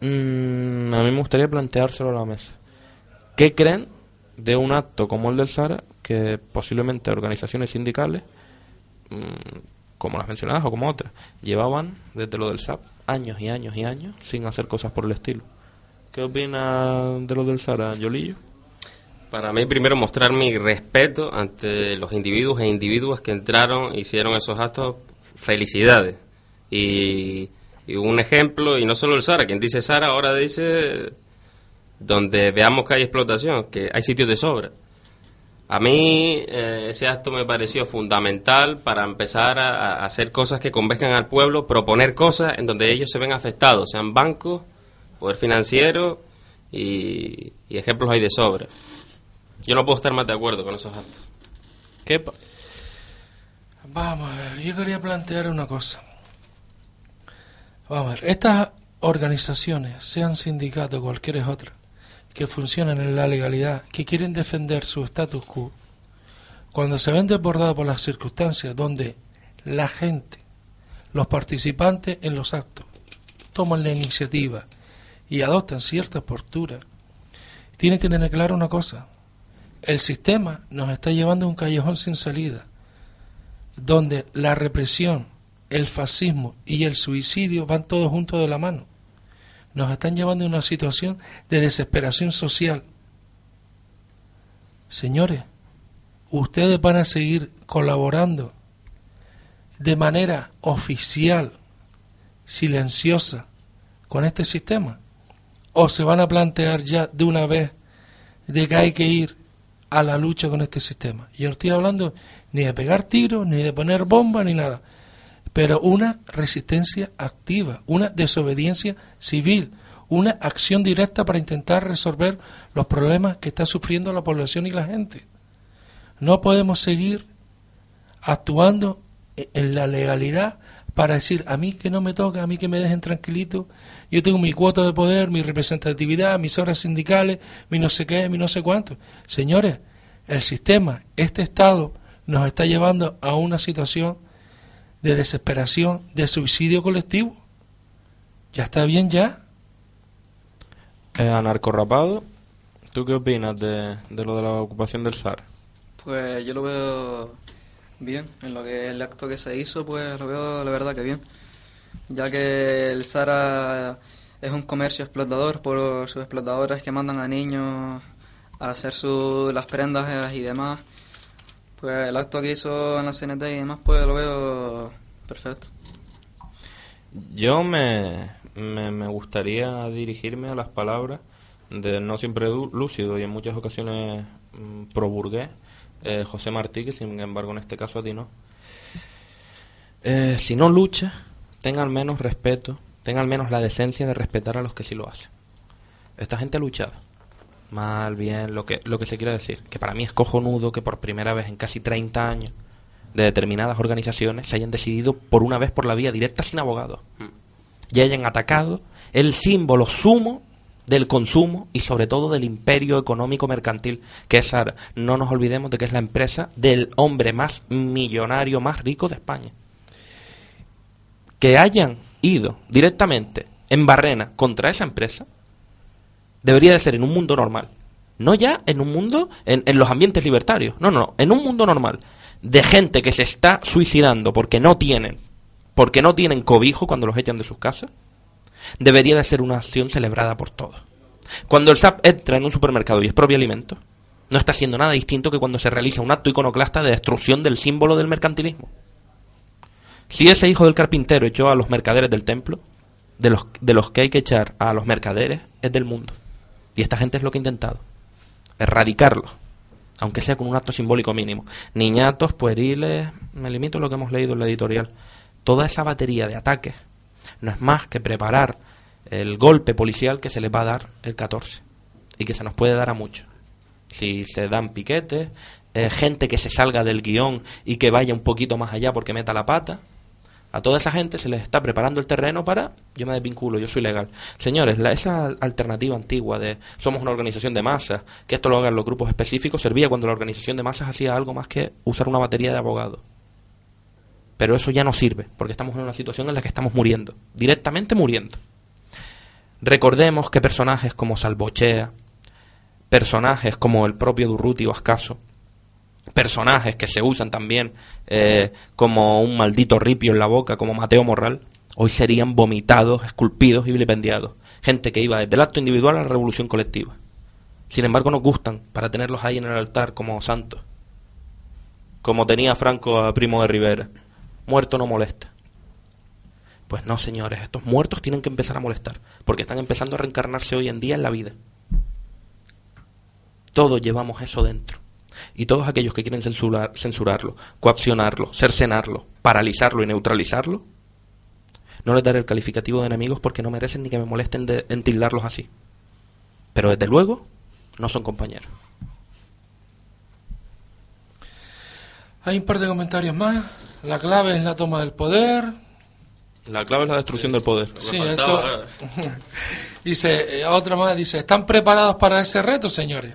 mm, a mí me gustaría planteárselo a la mesa. ¿Qué creen de un acto como el del Sara que posiblemente organizaciones sindicales, mm, como las mencionadas o como otras, llevaban desde lo del SAP años y años y años sin hacer cosas por el estilo? ¿Qué opina de lo del Sara, Yolillo? Para mí, primero mostrar mi respeto ante los individuos e individuas que entraron e hicieron esos actos. Felicidades. Y, y un ejemplo, y no solo el Sara, quien dice Sara ahora dice donde veamos que hay explotación, que hay sitios de sobra. A mí eh, ese acto me pareció fundamental para empezar a, a hacer cosas que convenzcan al pueblo, proponer cosas en donde ellos se ven afectados, sean bancos, poder financiero y, y ejemplos hay de sobra. Yo no puedo estar más de acuerdo con esos actos. ¿Qué Vamos a ver, yo quería plantear una cosa. Vamos a ver, estas organizaciones, sean sindicatos o cualquier otra, que funcionan en la legalidad, que quieren defender su status quo, cuando se ven desbordados por las circunstancias donde la gente, los participantes en los actos, toman la iniciativa y adoptan ciertas posturas, tienen que tener claro una cosa. El sistema nos está llevando a un callejón sin salida donde la represión, el fascismo y el suicidio van todos juntos de la mano. Nos están llevando a una situación de desesperación social. Señores, ustedes van a seguir colaborando de manera oficial, silenciosa, con este sistema. ¿O se van a plantear ya de una vez de que hay que ir a la lucha con este sistema? Yo no estoy hablando ni de pegar tiros, ni de poner bombas, ni nada. Pero una resistencia activa, una desobediencia civil, una acción directa para intentar resolver los problemas que está sufriendo la población y la gente. No podemos seguir actuando e- en la legalidad para decir a mí que no me toca, a mí que me dejen tranquilito, yo tengo mi cuota de poder, mi representatividad, mis horas sindicales, mi no sé qué, mi no sé cuánto. Señores, el sistema, este Estado, nos está llevando a una situación de desesperación, de suicidio colectivo. Ya está bien ya. Eh, anarcorrapado, ¿tú qué opinas de, de lo de la ocupación del SAR? Pues yo lo veo bien, en lo que el acto que se hizo, pues lo veo la verdad que bien, ya que el Sara es un comercio explotador por sus explotadores que mandan a niños a hacer su, las prendas y demás. Pues el acto que hizo en la CNT y demás, pues lo veo perfecto. Yo me, me, me gustaría dirigirme a las palabras de no siempre lúcido y en muchas ocasiones mm, pro burgués, eh, José Martí, que sin embargo en este caso a ti no. Eh, si no lucha, tenga al menos respeto, tenga al menos la decencia de respetar a los que sí lo hacen. Esta gente ha luchado. Mal, bien, lo que, lo que se quiere decir. Que para mí es cojonudo que por primera vez en casi 30 años de determinadas organizaciones se hayan decidido por una vez por la vía directa sin abogados y hayan atacado el símbolo sumo del consumo y sobre todo del imperio económico mercantil que es Sara. No nos olvidemos de que es la empresa del hombre más millonario, más rico de España. Que hayan ido directamente en barrena contra esa empresa debería de ser en un mundo normal. No ya en un mundo, en, en los ambientes libertarios. No, no, no. En un mundo normal. De gente que se está suicidando porque no tienen, porque no tienen cobijo cuando los echan de sus casas. Debería de ser una acción celebrada por todos. Cuando el SAP entra en un supermercado y expropia alimentos, no está haciendo nada distinto que cuando se realiza un acto iconoclasta de destrucción del símbolo del mercantilismo. Si ese hijo del carpintero echó a los mercaderes del templo, de los, de los que hay que echar a los mercaderes es del mundo. Y esta gente es lo que ha intentado. Erradicarlos. Aunque sea con un acto simbólico mínimo. Niñatos, pueriles, me limito a lo que hemos leído en la editorial. Toda esa batería de ataques no es más que preparar el golpe policial que se les va a dar el 14. Y que se nos puede dar a muchos. Si se dan piquetes, eh, gente que se salga del guion y que vaya un poquito más allá porque meta la pata, a toda esa gente se les está preparando el terreno para yo me desvinculo, yo soy legal. Señores, la, esa alternativa antigua de somos una organización de masas, que esto lo hagan los grupos específicos, servía cuando la organización de masas hacía algo más que usar una batería de abogados. Pero eso ya no sirve, porque estamos en una situación en la que estamos muriendo, directamente muriendo. Recordemos que personajes como Salvochea, personajes como el propio Durruti o Ascaso, personajes que se usan también eh, como un maldito ripio en la boca, como Mateo Morral, hoy serían vomitados, esculpidos y vilipendiados. Gente que iba desde el acto individual a la revolución colectiva. Sin embargo, nos gustan para tenerlos ahí en el altar como santos. Como tenía Franco a Primo de Rivera. Muerto no molesta. Pues no, señores, estos muertos tienen que empezar a molestar, porque están empezando a reencarnarse hoy en día en la vida. Todos llevamos eso dentro. Y todos aquellos que quieren censurar, censurarlo, coaccionarlo, cercenarlo, paralizarlo y neutralizarlo, no les daré el calificativo de enemigos porque no merecen ni que me molesten de, en tildarlos así. Pero desde luego, no son compañeros. Hay un par de comentarios más. La clave es la toma del poder. La clave es la destrucción del poder. Sí, esto... (laughs) dice, eh, otra más dice, ¿están preparados para ese reto, señores?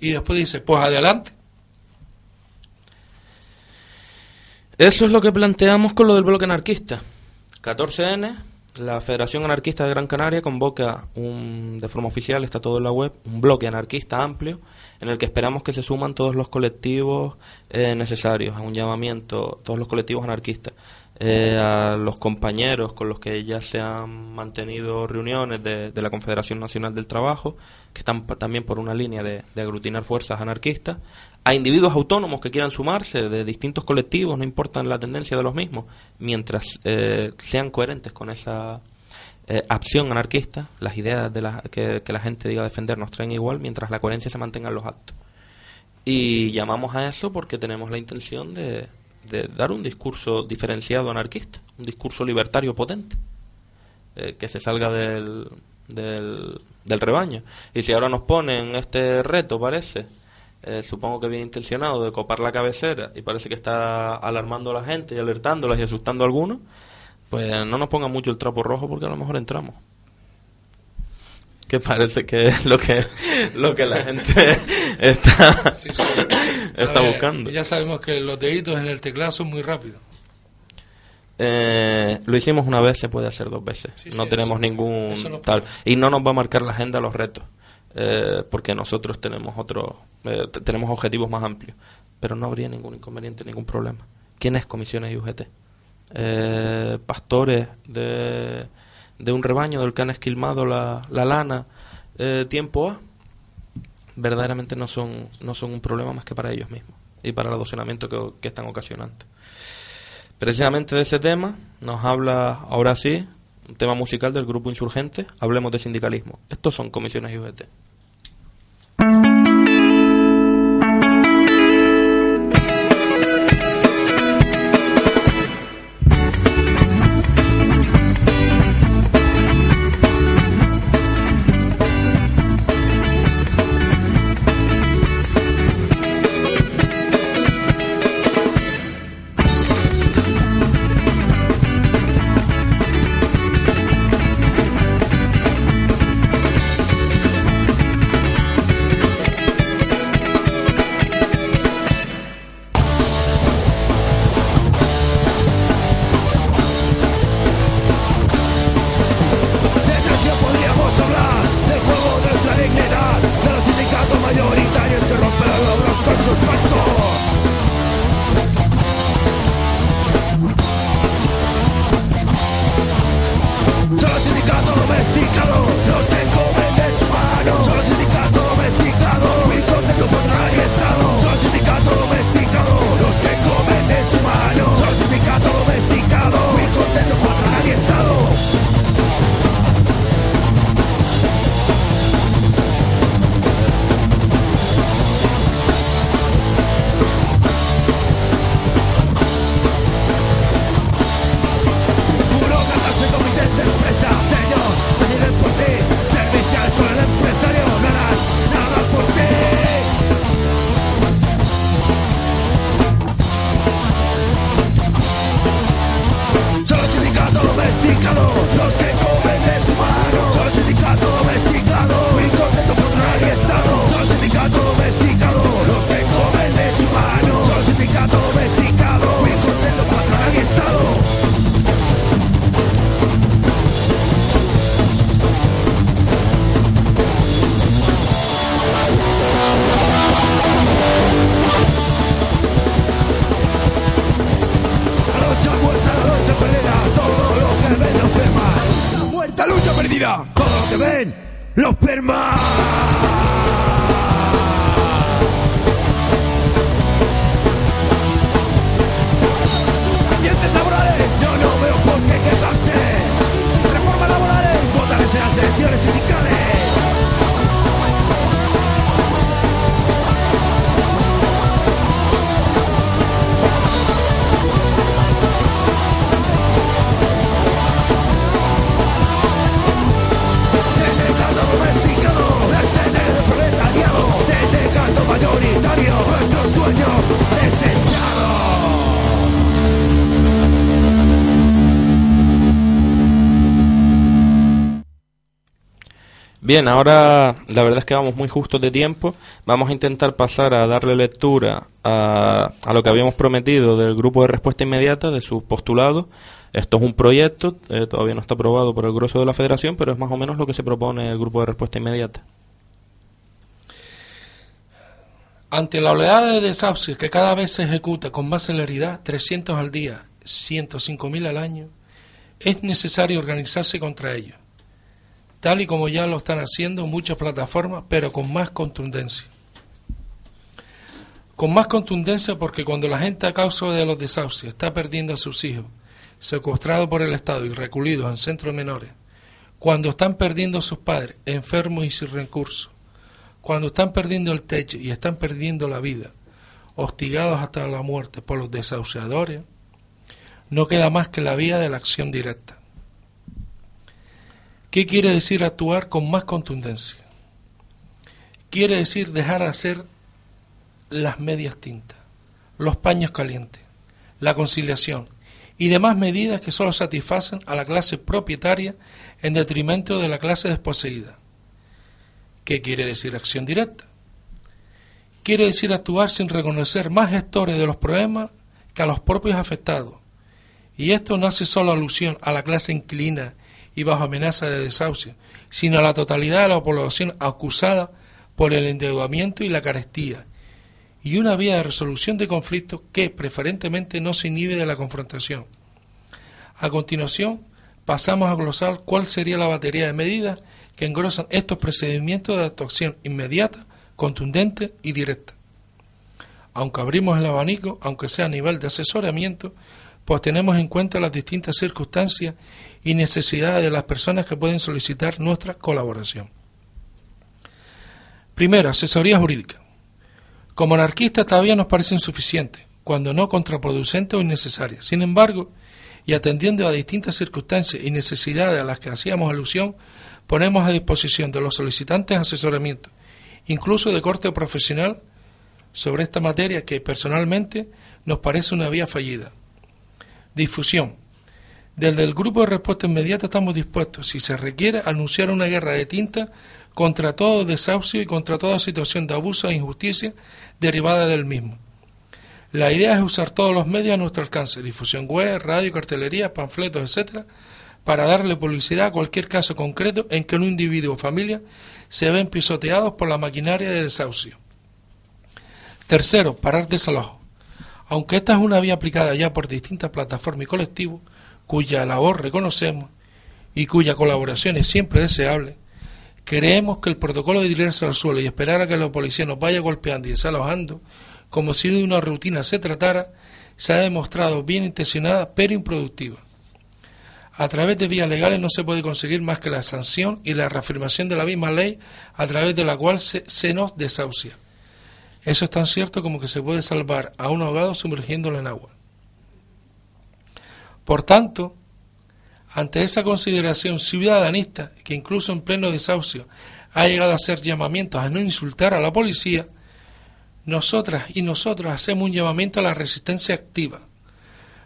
Y después dice, pues adelante. Eso es lo que planteamos con lo del bloque anarquista. 14N, la Federación Anarquista de Gran Canaria convoca un, de forma oficial, está todo en la web, un bloque anarquista amplio en el que esperamos que se suman todos los colectivos eh, necesarios, a un llamamiento, todos los colectivos anarquistas, eh, a los compañeros con los que ya se han mantenido reuniones de, de la Confederación Nacional del Trabajo, que están también por una línea de, aglutinar fuerzas anarquistas, a individuos autónomos que quieran sumarse de distintos colectivos, no importa la tendencia de los mismos, mientras eh, sean coherentes con esa eh, acción anarquista, las ideas de la, que, que, la gente diga defender nos traen igual, mientras la coherencia se mantenga en los actos. Y llamamos a eso porque tenemos la intención de, de dar un discurso diferenciado anarquista, un discurso libertario potente, eh, que se salga del, del, del rebaño. Y si ahora nos ponen este reto, parece, eh, supongo que bien intencionado, de copar la cabecera y parece que está alarmando a la gente y alertándolas y asustando a algunos, pues no nos ponga mucho el trapo rojo porque a lo mejor entramos. Que parece que es lo que, lo que la gente (laughs) está, Sí, sí. está ver, buscando. Ya sabemos que los deditos en el teclado son muy rápidos. Eh, lo hicimos una vez, se puede hacer dos veces. Sí, no tenemos eso- ningún eso tal. Y no nos va a marcar la agenda los retos. eh, porque nosotros tenemos otros, eh, tenemos objetivos más amplios. Pero no habría ningún inconveniente, ningún problema. ¿Quién es Comisiones y UGT? Eh, pastores de, de un rebaño del que han esquilmado la, la lana eh, tiempo A. Verdaderamente no son, no son un problema más que para ellos mismos y para el adocenamiento que, que están ocasionando. Precisamente de ese tema nos habla ahora sí un tema musical del grupo insurgente, hablemos de sindicalismo. Estos son comisiones y UGT. Bien, ahora la verdad es que vamos muy justos de tiempo. Vamos a intentar pasar a darle lectura a, lo que habíamos prometido del grupo de respuesta inmediata, de sus postulados. Esto es un proyecto, eh, todavía no está aprobado por el grueso de la federación, pero es más o menos lo que se propone el grupo de respuesta inmediata. Ante la oleada de desahucios que cada vez se ejecuta con más celeridad, 300 al día, 105.000 al año, es necesario organizarse contra ellos, tal y como ya lo están haciendo muchas plataformas, pero con más contundencia. Con más contundencia porque cuando la gente a causa de los desahucios está perdiendo a sus hijos, secuestrados por el Estado y recluidos en centros menores, cuando están perdiendo a sus padres enfermos y sin recursos, cuando están perdiendo el techo y están perdiendo la vida, hostigados hasta la muerte por los desahuciadores, no queda más que la vía de la acción directa. ¿Qué quiere decir actuar con más contundencia? Quiere decir dejar de hacer las medias tintas, los paños calientes, la conciliación y demás medidas que solo satisfacen a la clase propietaria en detrimento de la clase desposeída. ¿Qué quiere decir acción directa? Quiere decir actuar sin reconocer más gestores de los problemas que a los propios afectados. Y esto no hace solo alusión a la clase inquilina y bajo amenaza de desahucio, sino a la totalidad de la población acusada por el endeudamiento y la carestía, y una vía de resolución de conflictos que preferentemente no se inhibe de la confrontación. A continuación, pasamos a glosar cuál sería la batería de medidas que engrosan estos procedimientos de actuación inmediata, contundente y directa. Aunque abrimos el abanico, aunque sea a nivel de asesoramiento, pues tenemos en cuenta las distintas circunstancias y necesidades de las personas que pueden solicitar nuestra colaboración. Primero, asesoría jurídica. Como anarquistas todavía nos parecen suficientes, cuando no contraproducentes o innecesarias. Sin embargo, y atendiendo a distintas circunstancias y necesidades a las que hacíamos alusión, ponemos a disposición de los solicitantes asesoramiento, incluso de corte profesional, sobre esta materia que personalmente nos parece una vía fallida. Difusión. Desde el grupo de respuesta inmediata estamos dispuestos, si se requiere, a anunciar una guerra de tinta contra todo desahucio y contra toda situación de abuso e injusticia derivada del mismo. La idea es usar todos los medios a nuestro alcance, difusión web, radio, cartelería, panfletos, etcétera, para darle publicidad a cualquier caso concreto en que un individuo o familia se ven pisoteados por la maquinaria de desahucio. Tercero, parar desalojo. Aunque esta es una vía aplicada ya por distintas plataformas y colectivos, cuya labor reconocemos y cuya colaboración es siempre deseable, creemos que el protocolo de tirarse al suelo y esperar a que la policía nos vaya golpeando y desalojando, como si de una rutina se tratara, se ha demostrado bien intencionada pero improductiva. A través de vías legales no se puede conseguir más que la sanción y la reafirmación de la misma ley a través de la cual se, se nos desahucia. Eso es tan cierto como que se puede salvar a un ahogado sumergiéndolo en agua. Por tanto, ante esa consideración ciudadanista, que incluso en pleno desahucio ha llegado a hacer llamamientos a no insultar a la policía, nosotras y nosotros hacemos un llamamiento a la resistencia activa.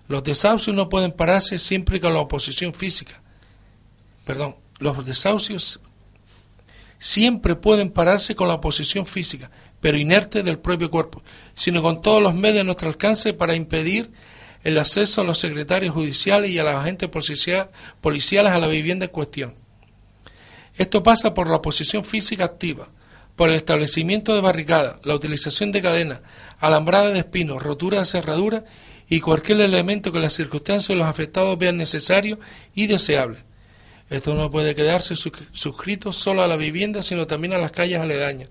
Los desahucios no pueden pararse siempre con la oposición física. Perdón, los desahucios siempre pueden pararse con la oposición física, pero inerte del propio cuerpo, sino con todos los medios a nuestro alcance para impedir el acceso a los secretarios judiciales y a los agentes policiales a la vivienda en cuestión. Esto pasa por la oposición física activa, por el establecimiento de barricadas, la utilización de cadenas, alambrada de espinos, rotura de cerradura y cualquier elemento que las circunstancias de los afectados vean necesario y deseable. Esto no puede quedarse suscri- suscrito solo a la vivienda, sino también a las calles aledañas.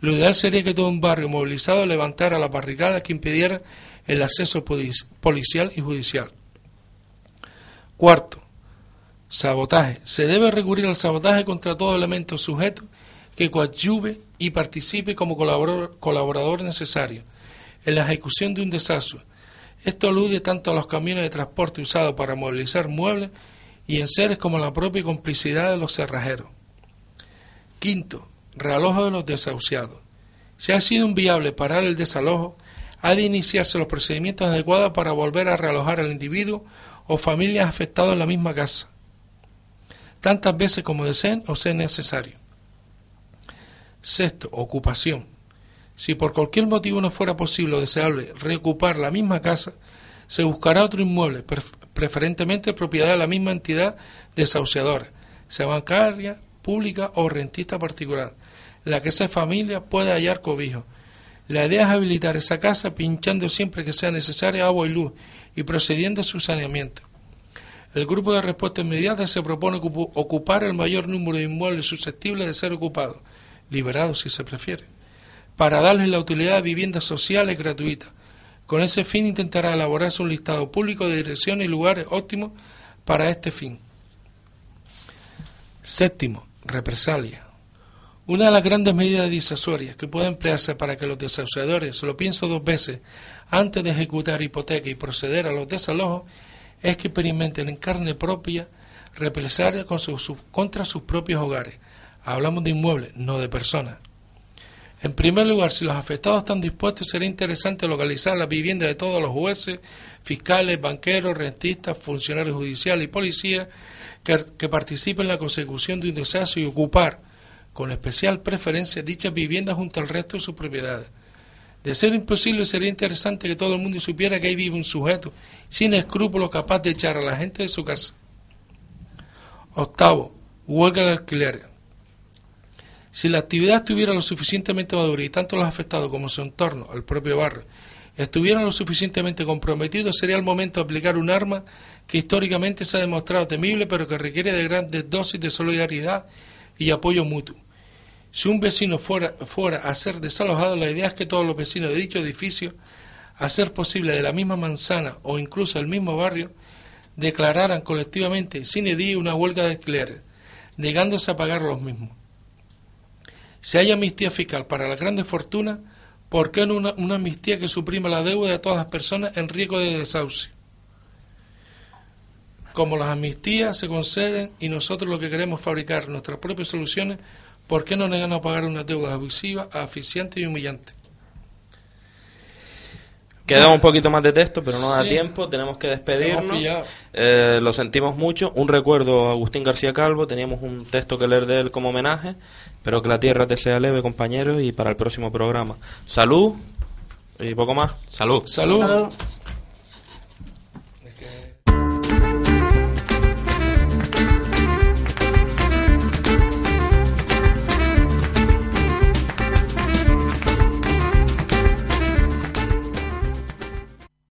Lo ideal sería que todo un barrio movilizado levantara las barricadas que impidieran el acceso policial y judicial. Cuarto, sabotaje. Se debe recurrir al sabotaje contra todo elemento sujeto que coadyuve y participe como colaborador, colaborador necesario en la ejecución de un desastre. Esto alude tanto a los camiones de transporte usados para movilizar muebles y enseres como a la propia complicidad de los cerrajeros. Quinto, realojo de los desahuciados. Si ha sido inviable parar el desalojo, ha de iniciarse los procedimientos adecuados para volver a realojar al individuo o familias afectados en la misma casa, tantas veces como deseen o sea necesario. Sexto, ocupación. Si por cualquier motivo no fuera posible o deseable reocupar la misma casa, se buscará otro inmueble, pref- preferentemente propiedad de la misma entidad desahuciadora, sea bancaria, pública o rentista particular, en la que esa familia pueda hallar cobijo. La idea es habilitar esa casa pinchando siempre que sea necesaria agua y luz y procediendo a su saneamiento. El grupo de respuesta inmediata se propone ocupar el mayor número de inmuebles susceptibles de ser ocupados, liberados si se prefiere, para darles la utilidad de viviendas sociales gratuitas. Con ese fin intentará elaborarse un listado público de direcciones y lugares óptimos para este fin. Séptimo, represalia. Una de las grandes medidas disuasorias que puede emplearse para que los desahuciadores lo piensen dos veces antes de ejecutar hipoteca y proceder a los desalojos es que experimenten en carne propia represalia con sus- sus- contra sus propios hogares. Hablamos de inmuebles, no de personas. En primer lugar, si los afectados están dispuestos, sería interesante localizar las viviendas de todos los jueces, fiscales, banqueros, rentistas, funcionarios judiciales y policías que, que participen en la consecución de un desastre y ocupar, con especial preferencia, dichas viviendas junto al resto de sus propiedades. De ser imposible, sería interesante que todo el mundo supiera que ahí vive un sujeto sin escrúpulos capaz de echar a la gente de su casa. Octavo, huelga de alquiler. Si la actividad estuviera lo suficientemente madura y tanto los afectados como su entorno, el propio barrio, estuvieran lo suficientemente comprometidos, sería el momento de aplicar un arma que históricamente se ha demostrado temible, pero que requiere de grandes dosis de solidaridad y apoyo mutuo. Si un vecino fuera, fuera a ser desalojado, la idea es que todos los vecinos de dicho edificio, a ser posible de la misma manzana o incluso del mismo barrio, declararan colectivamente sin edie una huelga de alquileres, negándose a pagar los mismos. Si hay amnistía fiscal para las grandes fortunas, ¿por qué no una, una amnistía que suprima la deuda de todas las personas en riesgo de desahucio? Como las amnistías se conceden y nosotros lo que queremos fabricar nuestras propias soluciones, ¿por qué no negarnos a pagar una deuda abusiva, asfixiante y humillante? Queda un poquito más de texto, pero no da Sí. tiempo, tenemos que despedirnos. Eh, lo sentimos mucho. Un recuerdo a Agustín García Calvo, teníamos un texto que leer de él como homenaje. Espero que la tierra te sea leve, compañeros, y para el próximo programa. Salud y poco más. Salud. Salud. Salud.